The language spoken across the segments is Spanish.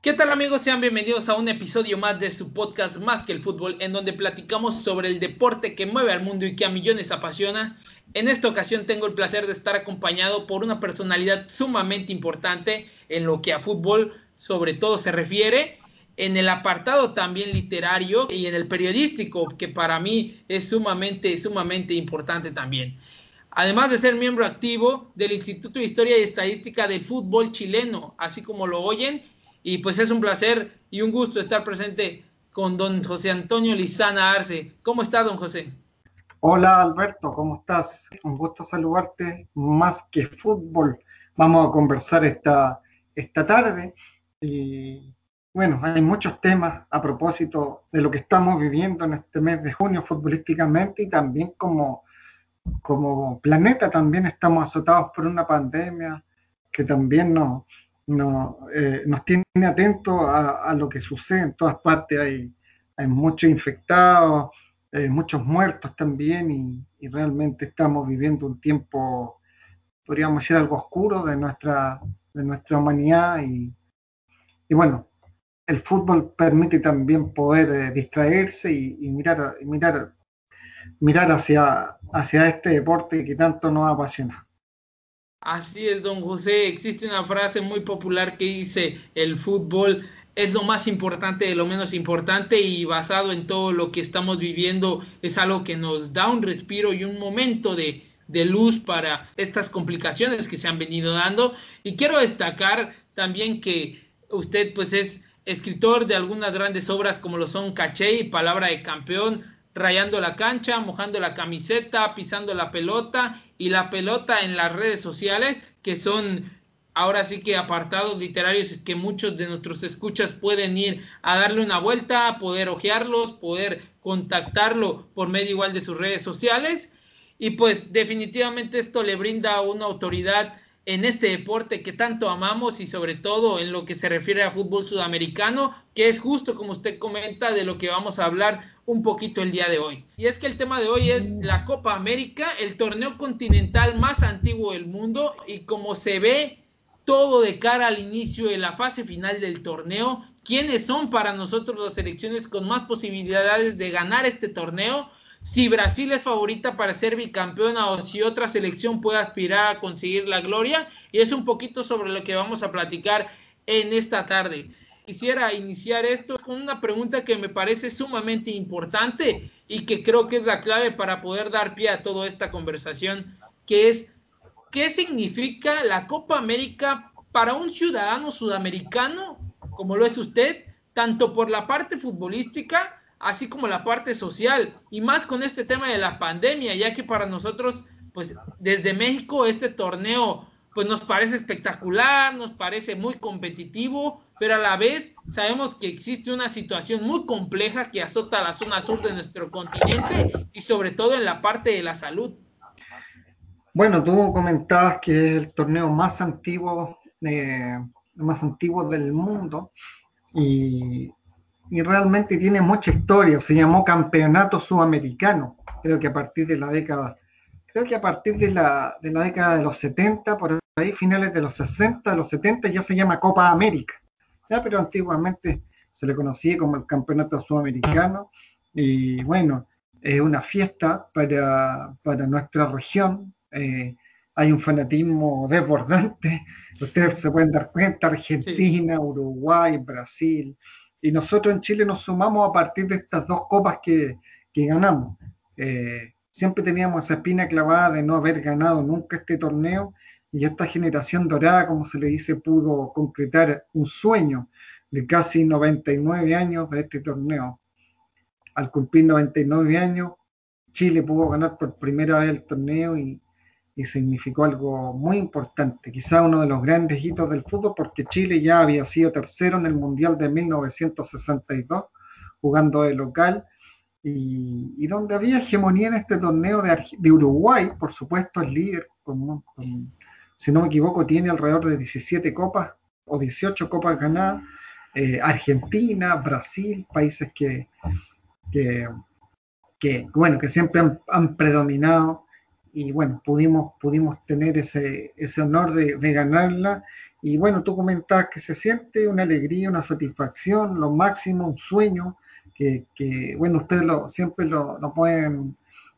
¿Qué tal amigos? Sean bienvenidos a un episodio más de su podcast Más que el fútbol, en donde platicamos sobre el deporte que mueve al mundo y que a millones apasiona. En esta ocasión tengo el placer de estar acompañado por una personalidad sumamente importante en lo que a fútbol sobre todo se refiere, en el apartado también literario y en el periodístico, que para mí es sumamente, sumamente importante también. Además de ser miembro activo del Instituto de Historia y Estadística del Fútbol Chileno, así como lo oyen, y pues es un placer y un gusto estar presente con don José Antonio Lizana Arce. ¿Cómo está, don José? Hola Alberto, ¿cómo estás? Un gusto saludarte. Más que fútbol, vamos a conversar esta, esta tarde. Y bueno, hay muchos temas a propósito de lo que estamos viviendo en este mes de junio futbolísticamente y también como, como planeta también estamos azotados por una pandemia que también nos, no, eh, nos tiene atentos a, lo que sucede en todas partes. Hay, hay muchos infectados, eh, muchos muertos también y, realmente estamos viviendo un tiempo, podríamos decir, algo oscuro de nuestra, de nuestra humanidad y, y bueno, el fútbol permite también poder eh, distraerse y, mirar, mirar, mirar hacia, hacia este deporte que tanto nos apasiona. Así es, don José. Existe una frase muy popular que dice, el fútbol es lo más importante de lo menos importante y basado en todo lo que estamos viviendo es algo que nos da un respiro y un momento de, luz para estas complicaciones que se han venido dando. Y quiero destacar también que usted pues es escritor de algunas grandes obras como lo son Caché y Palabra de Campeón, rayando la cancha, mojando la camiseta, pisando la pelota y la pelota en las redes sociales, que son ahora sí que apartados literarios que muchos de nuestros escuchas pueden ir a darle una vuelta, poder ojearlos, poder contactarlo por medio igual de sus redes sociales. Y pues definitivamente esto le brinda una autoridad en este deporte que tanto amamos y sobre todo en lo que se refiere a fútbol sudamericano, que es justo como usted comenta de lo que vamos a hablar un poquito el día de hoy. Y es que el tema de hoy es la Copa América, el torneo continental más antiguo del mundo y como se ve todo de cara al inicio de la fase final del torneo, quiénes son para nosotros las selecciones con más posibilidades de ganar este torneo si Brasil es favorita para ser bicampeona o si otra selección puede aspirar a conseguir la gloria. Y es un poquito sobre lo que vamos a platicar en esta tarde. Quisiera iniciar esto con una pregunta que me parece sumamente importante y que creo que es la clave para poder dar pie a toda esta conversación, que es, ¿qué significa la Copa América para un ciudadano sudamericano, como lo es usted, tanto por la parte futbolística así como la parte social, y más con este tema de la pandemia, ya que para nosotros, pues desde México este torneo, pues nos parece espectacular, nos parece muy competitivo, pero a la vez sabemos que existe una situación muy compleja que azota la zona sur de nuestro continente y sobre todo en la parte de la salud. Bueno, tú comentabas que es el torneo más antiguo, eh, más antiguo del mundo y y realmente tiene mucha historia. Se llamó Campeonato Sudamericano, creo que a partir de la década, creo que a partir de la, de la década de los 70, por ahí finales de los 60, de los 70 ya se llama Copa América. ¿ya? Pero antiguamente se le conocía como el Campeonato Sudamericano y bueno, es una fiesta para, para nuestra región. Eh, hay un fanatismo desbordante. Ustedes se pueden dar cuenta, Argentina, Uruguay, Brasil, y nosotros en Chile nos sumamos a partir de estas dos copas que, ganamos. Eh, siempre teníamos esa espina clavada de no haber ganado nunca este torneo y esta generación dorada, como se le dice, pudo concretar un sueño de casi 99 años de este torneo. Al cumplir 99 años, Chile pudo ganar por primera vez el torneo y, y significó algo muy importante, quizá uno de los grandes hitos del fútbol, porque Chile ya había sido tercero en el Mundial de 1962, jugando de local, y, donde había hegemonía en este torneo de, Uruguay, por supuesto, el líder, si no me equivoco, tiene alrededor de 17 copas o 18 copas ganadas. Eh, Argentina, Brasil, países que, que, bueno, que siempre han, predominado y bueno, pudimos, pudimos tener ese, ese honor de, ganarla. Y bueno, tú comentabas que se siente una alegría, una satisfacción, lo máximo, un sueño, que, bueno, ustedes lo, siempre lo, pueden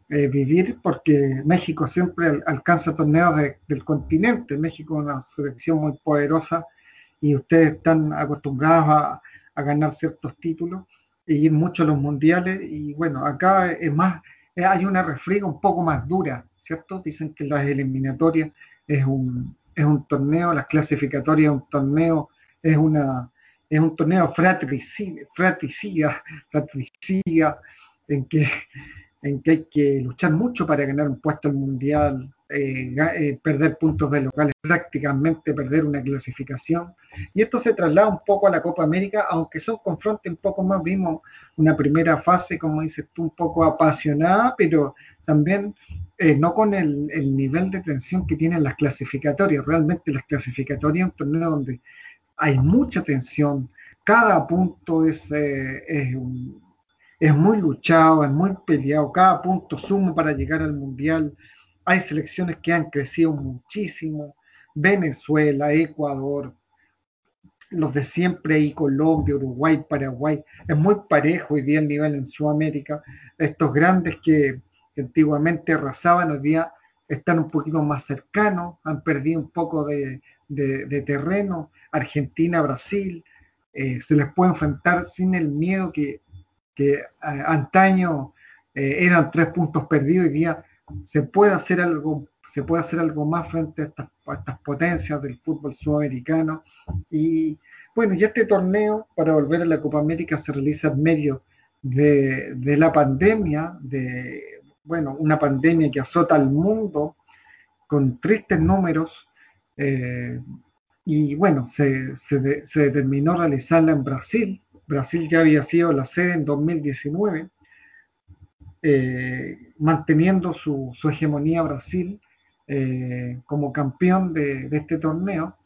eh, vivir porque México siempre alcanza torneos del continente. México es una selección muy poderosa y ustedes están acostumbrados a, a ganar ciertos títulos y ir mucho a los mundiales. Y bueno, acá es más, eh, hay una refriega un poco más dura, ¿cierto? Dicen que las eliminatorias es un, es un torneo, las clasificatorias es un torneo, es una es un torneo fratricida, fratricida, fratricida en que en que hay que luchar mucho para ganar un puesto al mundial, eh, eh, perder puntos de locales, prácticamente perder una clasificación. Y esto se traslada un poco a la Copa América, aunque son confrontes un poco más, vimos una primera fase, como dices tú, un poco apasionada, pero también eh, no con el, nivel de tensión que tienen las clasificatorias. Realmente las clasificatorias es un torneo donde hay mucha tensión, cada punto es, es es muy luchado, es muy peleado, cada punto sumo para llegar al Mundial. Hay selecciones que han crecido muchísimo, Venezuela, Ecuador, los de siempre ahí, Colombia, Uruguay, Paraguay. Es muy parejo hoy día el nivel en Sudamérica. Estos grandes que, antiguamente arrasaban, hoy día están un poquito más cercanos, han perdido un poco de, terreno. Argentina, Brasil, eh, se les puede enfrentar sin el miedo que que eh, antaño eh, eran tres puntos perdidos, hoy día se puede hacer algo, se puede hacer algo más frente a estas, potencias del fútbol sudamericano. Y bueno, y este torneo, para volver a la Copa América, se realiza en medio de, la pandemia, de bueno, una pandemia que azota al mundo con tristes números. Eh, y bueno, se, se, se, determinó realizarla en Brasil, Brasil ya había sido la sede en 2019, eh, manteniendo su, hegemonía Brasil eh, como campeón de, este torneo.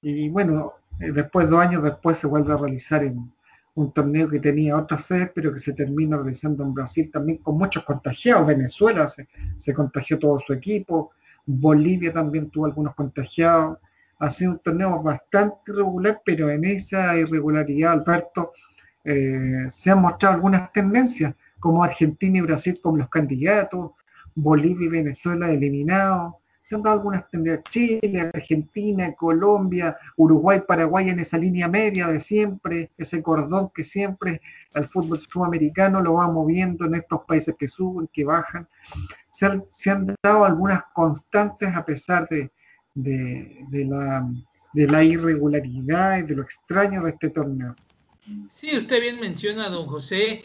Y bueno, eh, después, dos años después, se vuelve a realizar en un torneo que tenía otra sede, pero que se termina realizando en Brasil también con muchos contagiados. Venezuela se, se contagió todo su equipo, Bolivia también tuvo algunos contagiados ha sido un torneo bastante irregular, pero en esa irregularidad, Alberto, eh, se han mostrado algunas tendencias, como Argentina y Brasil como los candidatos, Bolivia y Venezuela eliminados, se han dado algunas tendencias, Chile, Argentina, Colombia, Uruguay, Paraguay en esa línea media de siempre, ese cordón que siempre al fútbol sudamericano lo va moviendo en estos países que suben, que bajan. se han dado algunas constantes a pesar de, de, la, de la irregularidad y de lo extraño de este torneo. Sí, usted bien menciona, don José,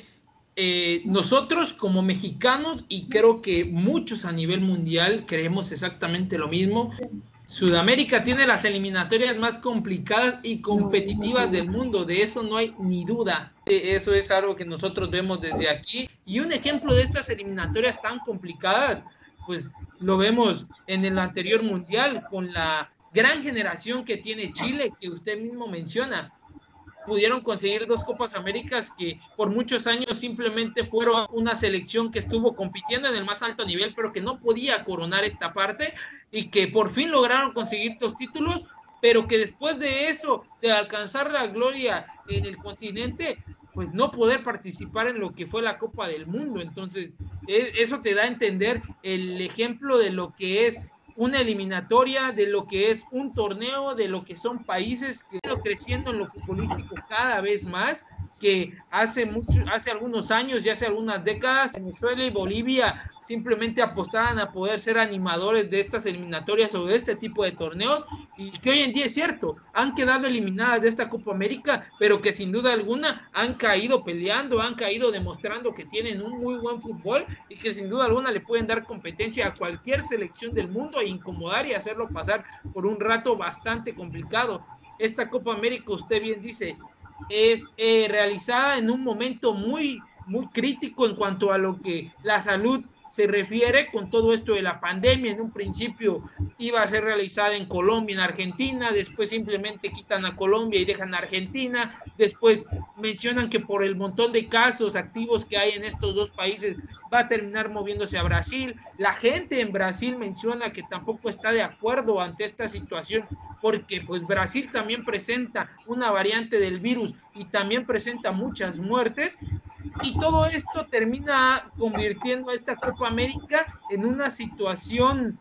eh, nosotros como mexicanos, y creo que muchos a nivel mundial creemos exactamente lo mismo, Sudamérica tiene las eliminatorias más complicadas y competitivas del mundo, de eso no hay ni duda. Eso es algo que nosotros vemos desde aquí. Y un ejemplo de estas eliminatorias tan complicadas pues lo vemos en el anterior mundial con la gran generación que tiene Chile, que usted mismo menciona. Pudieron conseguir dos Copas Américas que por muchos años simplemente fueron una selección que estuvo compitiendo en el más alto nivel, pero que no podía coronar esta parte y que por fin lograron conseguir dos títulos, pero que después de eso, de alcanzar la gloria en el continente, pues no poder participar en lo que fue la Copa del Mundo. Entonces, e, eso te da a entender el ejemplo de lo que es una eliminatoria, de lo que es un torneo, de lo que son países que están creciendo en lo futbolístico cada vez más que hace mucho, hace algunos años y hace algunas décadas, Venezuela y Bolivia simplemente apostaban a poder ser animadores de estas eliminatorias o de este tipo de torneos y que hoy en día es cierto, han quedado eliminadas de esta Copa América, pero que sin duda alguna han caído peleando, han caído demostrando que tienen un muy buen fútbol y que sin duda alguna le pueden dar competencia a cualquier selección del mundo e incomodar y hacerlo pasar por un rato bastante complicado. Esta Copa América, usted bien dice, es eh, realizada en un momento muy muy crítico en cuanto a lo que la salud se refiere con todo esto de la pandemia. En un principio iba a ser realizada en Colombia, en Argentina, después simplemente quitan a Colombia y dejan a Argentina, después mencionan que por el montón de casos activos que hay en estos dos países va a terminar moviéndose a Brasil. La gente en Brasil menciona que tampoco está de acuerdo ante esta situación porque pues Brasil también presenta una variante del virus y también presenta muchas muertes y todo esto termina convirtiendo a esta Copa América en una situación,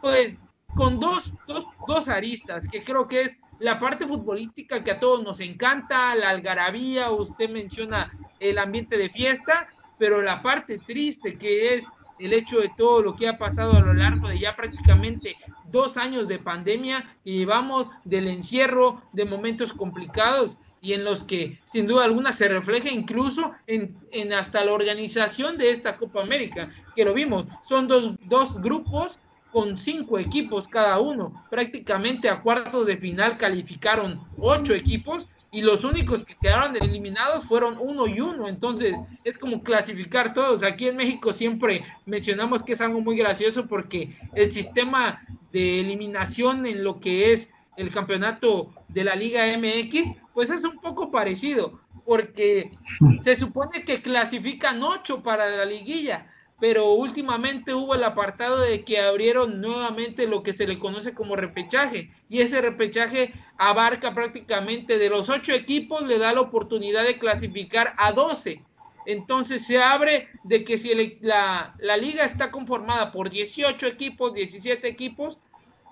pues, con dos, dos, dos aristas, que creo que es la parte futbolística que a todos nos encanta, la algarabía, usted menciona el ambiente de fiesta, pero la parte triste que es el hecho de todo lo que ha pasado a lo largo de ya prácticamente dos años de pandemia y llevamos del encierro, de momentos complicados y en los que sin duda alguna se refleja incluso en, en, hasta la organización de esta Copa América, que lo vimos, son dos, dos grupos con cinco equipos cada uno, prácticamente a cuartos de final calificaron ocho equipos y los únicos que quedaron eliminados fueron uno y uno, entonces es como clasificar todos. Aquí en México siempre mencionamos que es algo muy gracioso porque el sistema de eliminación en lo que es el campeonato de la Liga MX, pues es un poco parecido, porque se supone que clasifican ocho para la liguilla, pero últimamente hubo el apartado de que abrieron nuevamente lo que se le conoce como repechaje, y ese repechaje abarca prácticamente de los ocho equipos, le da la oportunidad de clasificar a doce. Entonces se abre de que si la, la liga está conformada por 18 equipos, 17 equipos,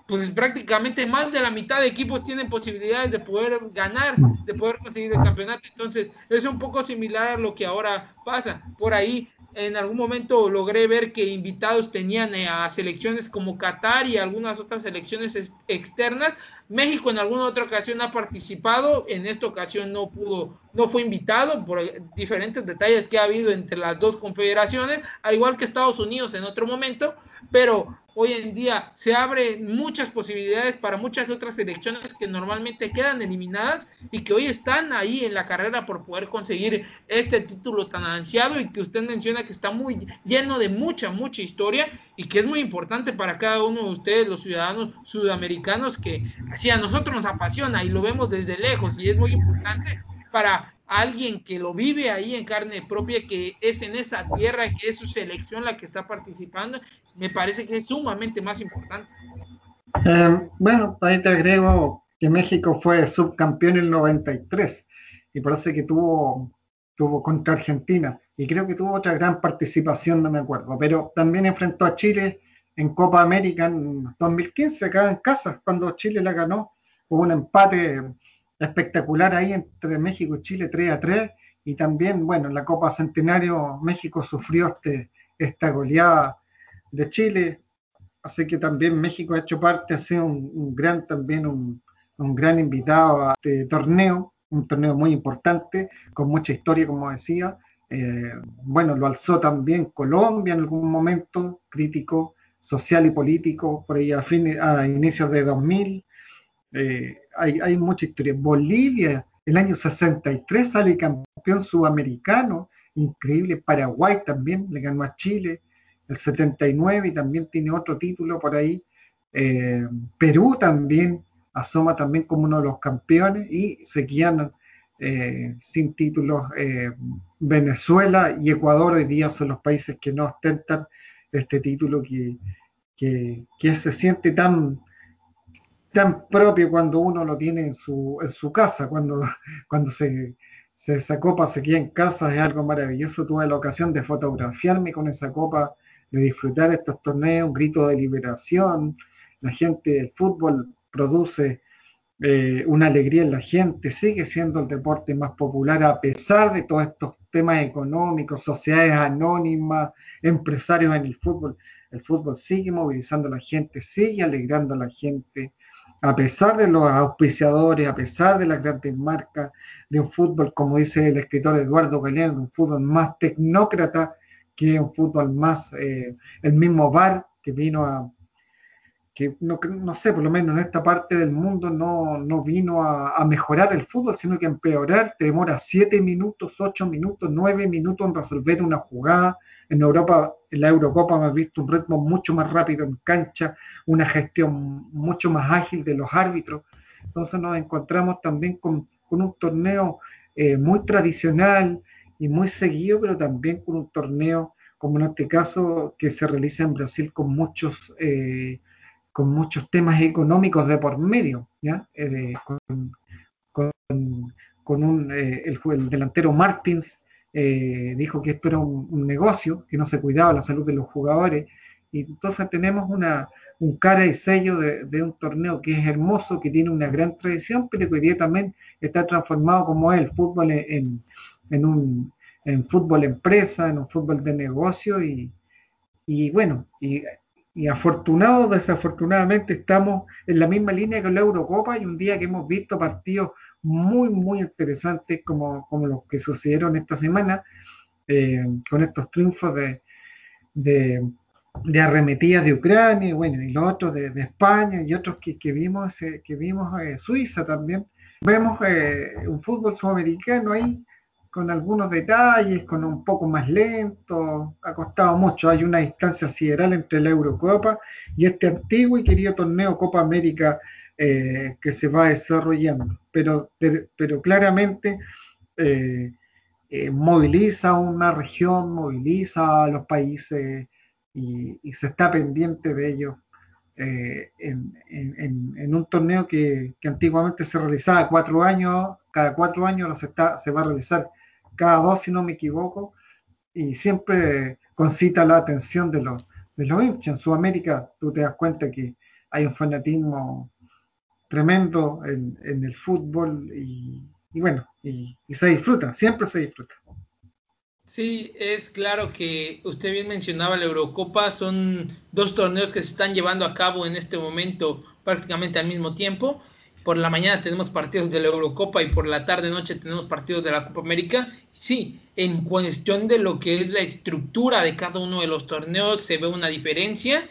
pues prácticamente más de la mitad de equipos tienen posibilidades de poder ganar, de poder conseguir el campeonato. Entonces, es un poco similar a lo que ahora pasa. Por ahí, en algún momento logré ver que invitados tenían eh, a selecciones como Qatar y algunas otras selecciones externas. México en alguna otra ocasión ha participado, en esta ocasión no pudo, no fue invitado por diferentes detalles que ha habido entre las dos confederaciones, al igual que Estados Unidos en otro momento, pero hoy en día se abren muchas posibilidades para muchas otras selecciones que normalmente quedan eliminadas y que hoy están ahí en la carrera por poder conseguir este título tan ansiado y que usted menciona que está muy lleno de mucha, mucha historia y que es muy importante para cada uno de ustedes, los ciudadanos sudamericanos, que si a nosotros nos apasiona y lo vemos desde lejos y es muy importante para alguien que lo vive ahí en carne propia, que es en esa tierra, que es su selección la que está participando, me parece que es sumamente más importante. Eh, bueno, ahí te agrego que México fue subcampeón en el 93 y parece que tuvo, tuvo contra Argentina y creo que tuvo otra gran participación, no me acuerdo, pero también enfrentó a Chile en Copa América en 2015, acá en casa, cuando Chile la ganó, hubo un empate espectacular ahí entre México y Chile 3 a 3 y también, bueno, en la Copa Centenario México sufrió este, esta goleada de Chile, así que también México ha hecho parte, ha sido un, gran también un, un, gran invitado a este torneo, un torneo muy importante, con mucha historia, como decía. Eh, bueno, lo alzó también Colombia en algún momento, crítico, social y político, por ahí a, fin, a inicios de 2000. Eh, hay, mucha historia. Bolivia, el año 63 sale campeón sudamericano, increíble. Paraguay también le ganó a Chile, el 79 y también tiene otro título por ahí. Eh, Perú también asoma también como uno de los campeones y se quedan eh, sin títulos Venezuela y Ecuador hoy día son los países que no ostentan este título que, que se siente tan, tan propio cuando uno lo tiene en su, en su casa, cuando, cuando se, se, esa copa se queda en casa, es algo maravilloso. Tuve la ocasión de fotografiarme con esa copa, de disfrutar estos torneos, un grito de liberación. La gente del fútbol produce eh, una alegría en la gente, sigue siendo el deporte más popular a pesar de todos estos temas económicos, sociedades anónimas, empresarios en el fútbol. El fútbol sigue movilizando a la gente, sigue alegrando a la gente a pesar de los auspiciadores, a pesar de las grandes marcas, de un fútbol, como dice el escritor Eduardo Galeano, un fútbol más tecnócrata que un fútbol más, eh, el mismo VAR que vino a, que no, no, sé, por lo menos en esta parte del mundo no, no vino a, a, mejorar el fútbol, sino que a empeorar. Te demora siete minutos, ocho minutos, nueve minutos en resolver una jugada. En Europa, en la Eurocopa, hemos visto un ritmo mucho más rápido en cancha, una gestión mucho más ágil de los árbitros. Entonces nos encontramos también con, con un torneo eh, muy tradicional y muy seguido, pero también con un torneo, como en este caso, que se realiza en Brasil con muchos... Eh, con muchos temas económicos de por medio, ¿ya? Eh, con, con, un, eh, el, el, delantero Martins eh, dijo que esto era un, negocio, que no se cuidaba la salud de los jugadores, y entonces tenemos una, un cara y sello de, de, un torneo que es hermoso, que tiene una gran tradición, pero que hoy día también está transformado como es el fútbol en, en un en fútbol empresa, en un fútbol de negocio, y, y bueno, y y afortunados, desafortunadamente, estamos en la misma línea que la Eurocopa y un día que hemos visto partidos muy, muy interesantes como, como los que sucedieron esta semana, eh, con estos triunfos de, de, arremetidas de Ucrania, bueno, y los otros de, de España y otros que, que vimos, eh, que vimos eh, Suiza también. Vemos eh, un fútbol sudamericano ahí con algunos detalles, con un poco más lento, ha costado mucho. Hay una distancia sideral entre la Eurocopa y este antiguo y querido torneo Copa América eh, que se va desarrollando. Pero, pero claramente eh, eh, moviliza una región, moviliza a los países y, y se está pendiente de ellos. En, en, un torneo que, antiguamente se realizaba cuatro años, cada cuatro años se, va a realizar cada dos, si no me equivoco, y siempre concita la atención de los, de los hinchas. En Sudamérica tú te das cuenta que hay un fanatismo tremendo en, el fútbol y, bueno, y, se disfruta, siempre se disfruta. Sí, es claro que usted bien mencionaba la Eurocopa, son dos torneos que se están llevando a cabo en este momento prácticamente al mismo tiempo por la mañana tenemos partidos de la Eurocopa y por la tarde noche tenemos partidos de la Copa América. Sí, en cuestión de lo que es la estructura de cada uno de los torneos se ve una diferencia,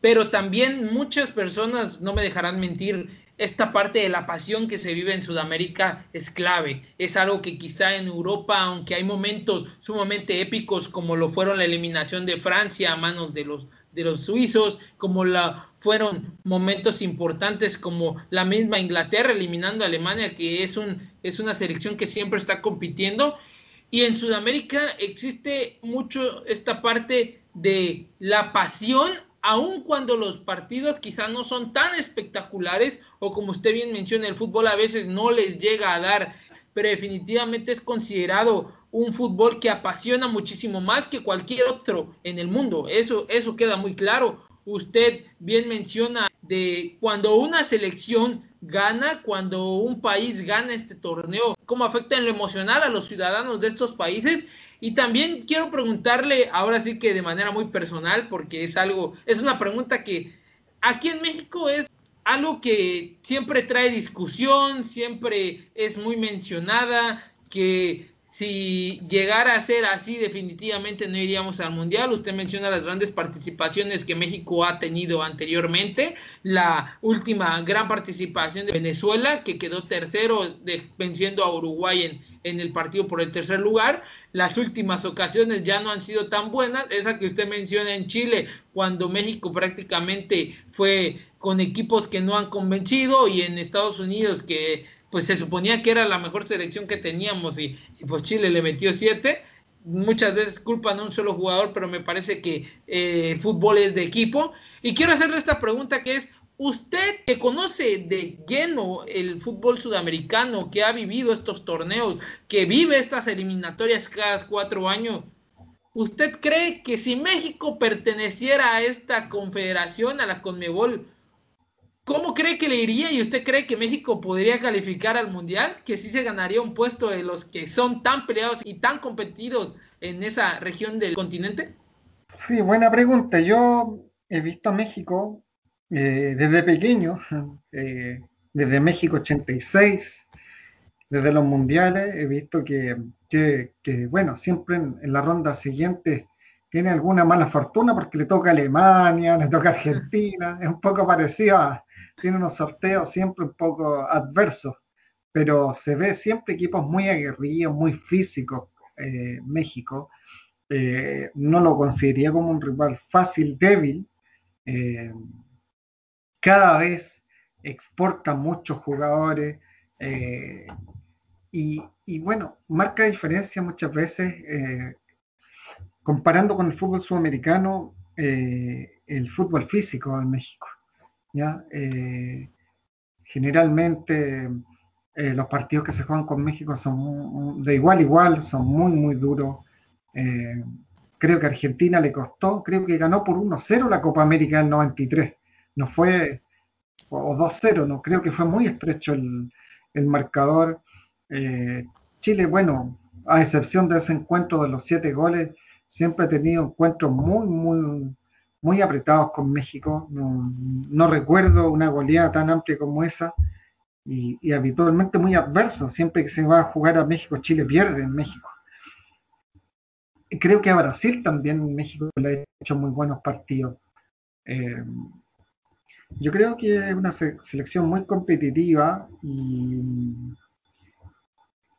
pero también muchas personas no me dejarán mentir, esta parte de la pasión que se vive en Sudamérica es clave. Es algo que quizá en Europa, aunque hay momentos sumamente épicos como lo fueron la eliminación de Francia a manos de los de los suizos, como la fueron momentos importantes como la misma Inglaterra eliminando a Alemania, que es, un, es una selección que siempre está compitiendo. Y en Sudamérica existe mucho esta parte de la pasión, aun cuando los partidos quizás no son tan espectaculares, o como usted bien menciona, el fútbol a veces no les llega a dar, pero definitivamente es considerado un fútbol que apasiona muchísimo más que cualquier otro en el mundo. Eso, eso queda muy claro. Usted bien menciona de cuando una selección gana, cuando un país gana este torneo, cómo afecta en lo emocional a los ciudadanos de estos países. Y también quiero preguntarle, ahora sí que de manera muy personal, porque es algo, es una pregunta que aquí en México es algo que siempre trae discusión, siempre es muy mencionada, que si llegara a ser así, definitivamente no iríamos al Mundial. Usted menciona las grandes participaciones que México ha tenido anteriormente. La última gran participación de Venezuela, que quedó tercero venciendo a Uruguay en, en el partido por el tercer lugar. Las últimas ocasiones ya no han sido tan buenas. Esa que usted menciona en Chile, cuando México prácticamente fue con equipos que no han convencido y en Estados Unidos que pues se suponía que era la mejor selección que teníamos y, pues Chile le metió siete. Muchas veces culpan a un solo jugador, pero me parece que eh, fútbol es de equipo. Y quiero hacerle esta pregunta que es, usted que conoce de lleno el fútbol sudamericano, que ha vivido estos torneos, que vive estas eliminatorias cada cuatro años, ¿usted cree que si México perteneciera a esta confederación, a la Conmebol, ¿Cómo cree que le iría y usted cree que México podría calificar al Mundial? Que sí se ganaría un puesto de los que son tan peleados y tan competidos en esa región del continente? Sí, buena pregunta. Yo he visto a México eh, desde pequeño, eh, desde México 86, desde los mundiales, he visto que, que, que bueno, siempre en, la ronda siguiente tiene alguna mala fortuna porque le toca Alemania, le toca Argentina, es un poco parecido a, tiene unos sorteos siempre un poco adversos, pero se ve siempre equipos muy aguerridos, muy físicos, eh, México. Eh, no lo consideraría como un rival fácil, débil. Eh, cada vez exporta muchos jugadores y, y, bueno, marca diferencia muchas veces comparando con el fútbol sudamericano, el fútbol físico de México. ¿Ya? generalmente eh, los partidos que se juegan con México son de igual a igual, son muy, muy duros. Eh, creo que Argentina le costó, creo que ganó por 1-0 la Copa América del 93. No fue, o 2-0, no, creo que fue muy estrecho el, marcador. Eh, Chile, bueno, a excepción de ese encuentro de los siete goles, siempre ha tenido encuentros muy, muy, muy apretados con México. No, no recuerdo una goleada tan amplia como esa y, habitualmente muy adverso. Siempre que se va a jugar a México, Chile pierde en México. creo que a Brasil también México le ha hecho muy buenos partidos. Eh, yo creo que es una selección muy competitiva y,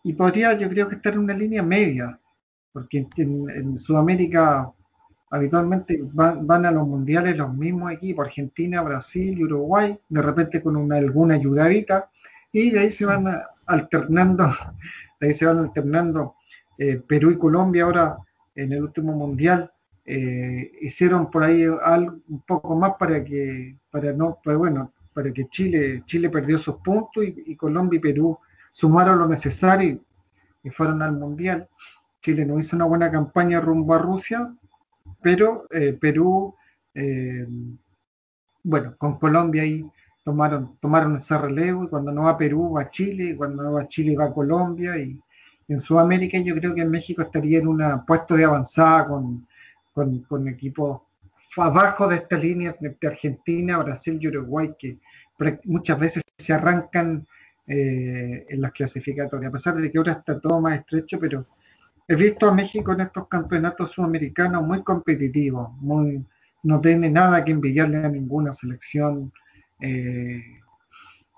y podría, yo creo que estar en una línea media, porque en Sudamérica habitualmente van, a los mundiales los mismos equipos, Argentina, Brasil y Uruguay, de repente con una, alguna ayudadita, y de ahí se van alternando, de ahí se van alternando eh, Perú y Colombia ahora en el último mundial. Eh, hicieron por ahí algo un poco más para que, para no, bueno, para que Chile, Chile perdió sus puntos y, y Colombia y Perú sumaron lo necesario y fueron al mundial. Chile no hizo una buena campaña rumbo a Rusia, pero eh, Perú, eh, bueno, con Colombia ahí tomaron, tomaron ese relevo. Y cuando no va Perú va Chile, y cuando no va Chile va Colombia. Y, en Sudamérica yo creo que México estaría en un puesto de avanzada con, con, equipos abajo de esta línea entre Argentina, Brasil y Uruguay que muchas veces se arrancan eh, en las clasificatorias, a pesar de que ahora está todo más estrecho, pero he visto a México en estos campeonatos sudamericanos muy competitivos, muy, no tiene nada que envidiarle a ninguna selección. Eh,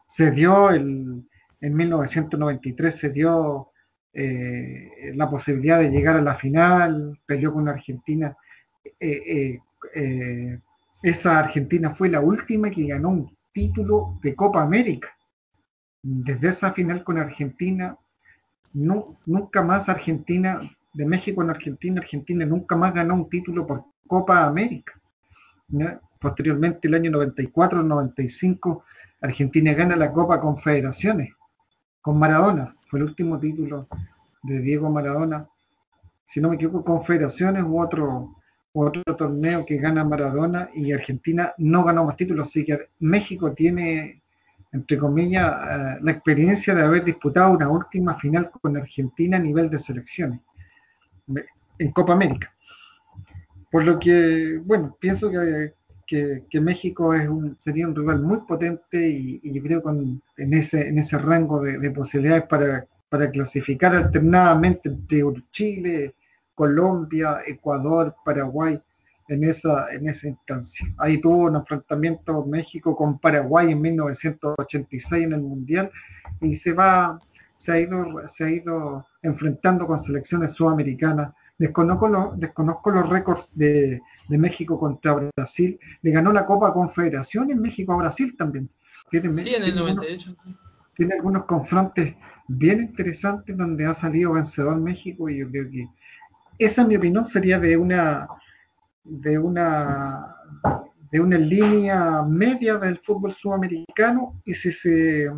se dio en 1993, se dio eh, la posibilidad de llegar a la final, peleó con Argentina. Eh, esa Argentina fue la última que ganó un título de Copa América. Desde esa final con Argentina no, nunca más Argentina, de México en Argentina, Argentina nunca más ganó un título por Copa América. Posteriormente, el año 94, 95, Argentina gana la Copa Confederaciones con Maradona. Fue el último título de Diego Maradona. Si no me equivoco, Confederaciones u otro, otro torneo que gana Maradona y Argentina no ganó más títulos. Así que México tiene entre comillas, eh, la experiencia de haber disputado una última final con Argentina a nivel de selecciones en Copa América. Por lo que, bueno, pienso que, que, México es un, sería un rival muy potente y, yo creo con, en, ese, en ese rango de, de posibilidades para, para, clasificar alternadamente entre Chile, Colombia, Ecuador, Paraguay en esa, en esa instancia. Ahí tuvo un enfrentamiento México con Paraguay en 1986 en el Mundial y se va, se ha ido, se ha ido enfrentando con selecciones sudamericanas. Desconozco los, desconozco los récords de, de, México contra Brasil. Le ganó la Copa Confederación en México a Brasil también. Tiene, sí, en el 98. Tiene algunos confrontes bien interesantes donde ha salido vencedor México y yo creo que esa, en mi opinión, sería de una de una, de una línea media del fútbol sudamericano y si se,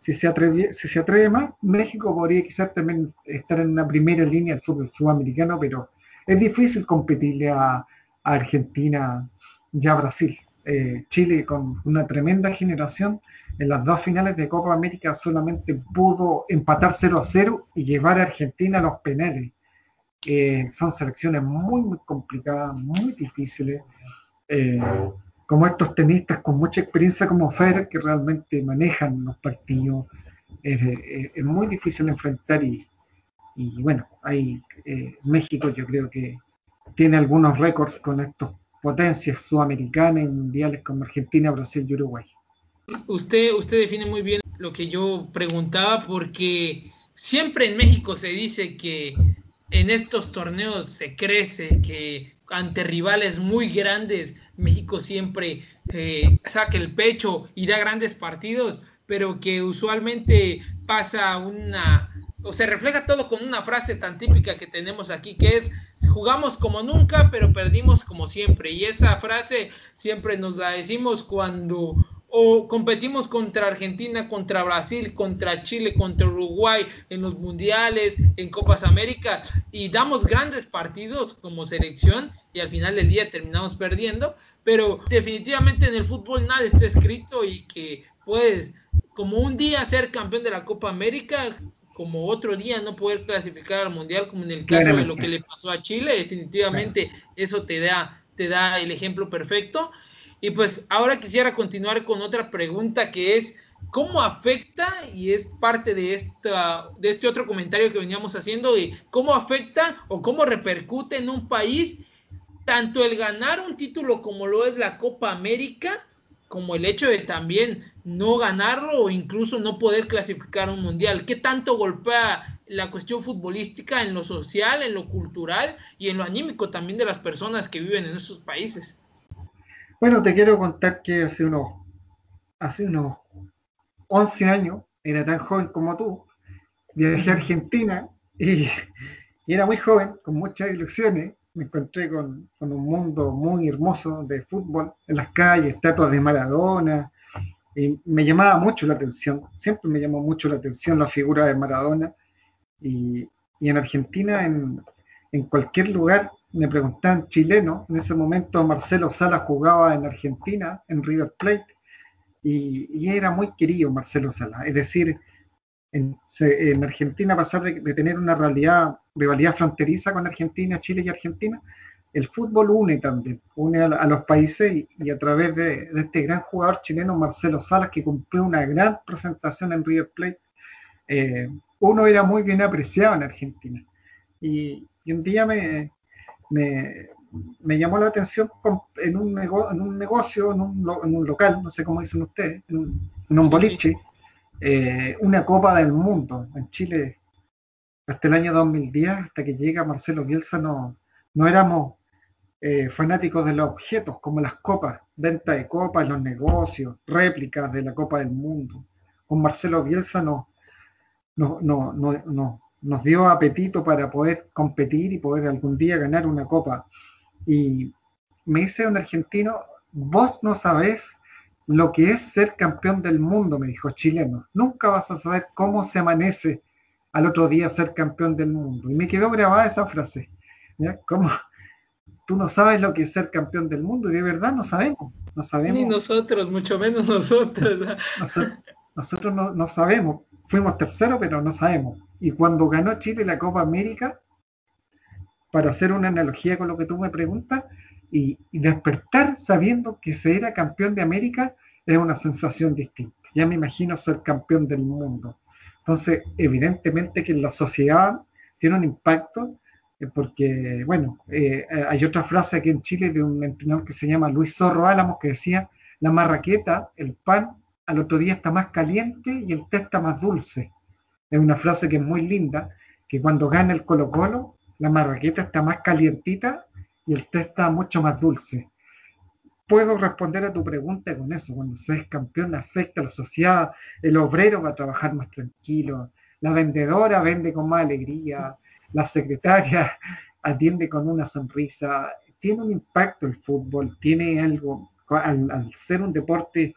si se, atreve, si se atreve más, México podría quizás también estar en una primera línea del fútbol sudamericano, pero es difícil competirle a, Argentina y a Brasil. Eh, Chile con una tremenda generación en las dos finales de Copa América solamente pudo empatar 0 a 0 y llevar a Argentina a los penales son selecciones muy, muy complicadas, muy difíciles, eh, como estos tenistas con mucha experiencia como Fer, que realmente manejan los partidos, es muy difícil enfrentar y, y bueno, hay, eh, México yo creo que, tiene algunos récords con estas potencias sudamericanas y mundiales como Argentina, Brasil y Uruguay. Usted, usted define muy bien lo que yo preguntaba porque siempre en México se dice que en estos torneos se crece, que ante rivales muy grandes México siempre eh, saca el pecho y da grandes partidos, pero que usualmente pasa una, o se refleja todo con una frase tan típica que tenemos aquí, que es jugamos como nunca, pero perdimos como siempre. Y esa frase siempre nos la decimos cuando o competimos contra Argentina, contra Brasil, contra Chile, contra Uruguay en los mundiales, en Copas América y damos grandes partidos como selección y al final del día terminamos perdiendo, pero definitivamente en el fútbol nada está escrito y que puedes como un día ser campeón de la Copa América, como otro día no poder clasificar al mundial como en el caso de lo que le pasó a Chile, definitivamente eso te da te da el ejemplo perfecto y pues ahora quisiera continuar con otra pregunta que es, ¿cómo afecta, y es parte de, esta, de este otro comentario que veníamos haciendo, de cómo afecta o cómo repercute en un país tanto el ganar un título como lo es la Copa América, como el hecho de también no ganarlo o incluso no poder clasificar un mundial? ¿Qué tanto golpea la cuestión futbolística en lo social, en lo cultural y en lo anímico también de las personas que viven en esos países? Bueno, te quiero contar que hace unos, hace unos 11 años, era tan joven como tú, viajé a Argentina y, era muy joven, con muchas ilusiones. Me encontré con, un mundo muy hermoso de fútbol, en las calles, estatuas de Maradona, y me llamaba mucho la atención, siempre me llamó mucho la atención la figura de Maradona. Y, en Argentina, en, en cualquier lugar, me preguntaban chileno, en ese momento Marcelo Sala jugaba en Argentina, en River Plate, y, era muy querido Marcelo Sala. Es decir, en, Argentina pasar de, tener una realidad, rivalidad fronteriza con Argentina, Chile y Argentina, el fútbol une también, une a, los países y, a través de, este gran jugador chileno Marcelo Salas que cumplió una gran presentación en River Plate, eh, uno era muy bien apreciado en Argentina. y un día me, me, me llamó la atención en un, en un negocio, en un, en un, local, no sé cómo dicen ustedes, en un, boliche, eh, una Copa del Mundo. En Chile, hasta el año 2010, hasta que llega Marcelo Bielsa, no, no éramos eh, fanáticos de los objetos, como las copas, venta de copas, los negocios, réplicas de la Copa del Mundo. Con Marcelo Bielsa no, no, no, no nos dio apetito para poder competir y poder algún día ganar una copa. Y me dice un argentino, vos no sabés lo que es ser campeón del mundo, me dijo chileno. Nunca vas a saber cómo se amanece al otro día ser campeón del mundo. Y me quedó grabada esa frase. ¿ya? ¿Cómo? Tú no sabes lo que es ser campeón del mundo y de verdad no sabemos. No sabemos. Ni nosotros, mucho menos nosotros. nosotros, no, no sabemos. Fuimos terceros, pero no sabemos. Y cuando ganó Chile la Copa América, para hacer una analogía con lo que tú me preguntas, y, despertar sabiendo que se era campeón de América es una sensación distinta. Ya me imagino ser campeón del mundo. Entonces, evidentemente que la sociedad tiene un impacto, eh, porque, bueno, eh, hay otra frase aquí en Chile de un entrenador que se llama Luis Zorro Álamos que decía, la marraqueta, el pan, al otro día está más caliente y el té está más dulce. Es una frase que es muy linda, que cuando gana el Colo Colo, la marraqueta está más calientita y el té está mucho más dulce. Puedo responder a tu pregunta con eso. Cuando se es campeón, afecta a la sociedad. El obrero va a trabajar más tranquilo. La vendedora vende con más alegría. La secretaria atiende con una sonrisa. Tiene un impacto el fútbol. Tiene algo, al ser un deporte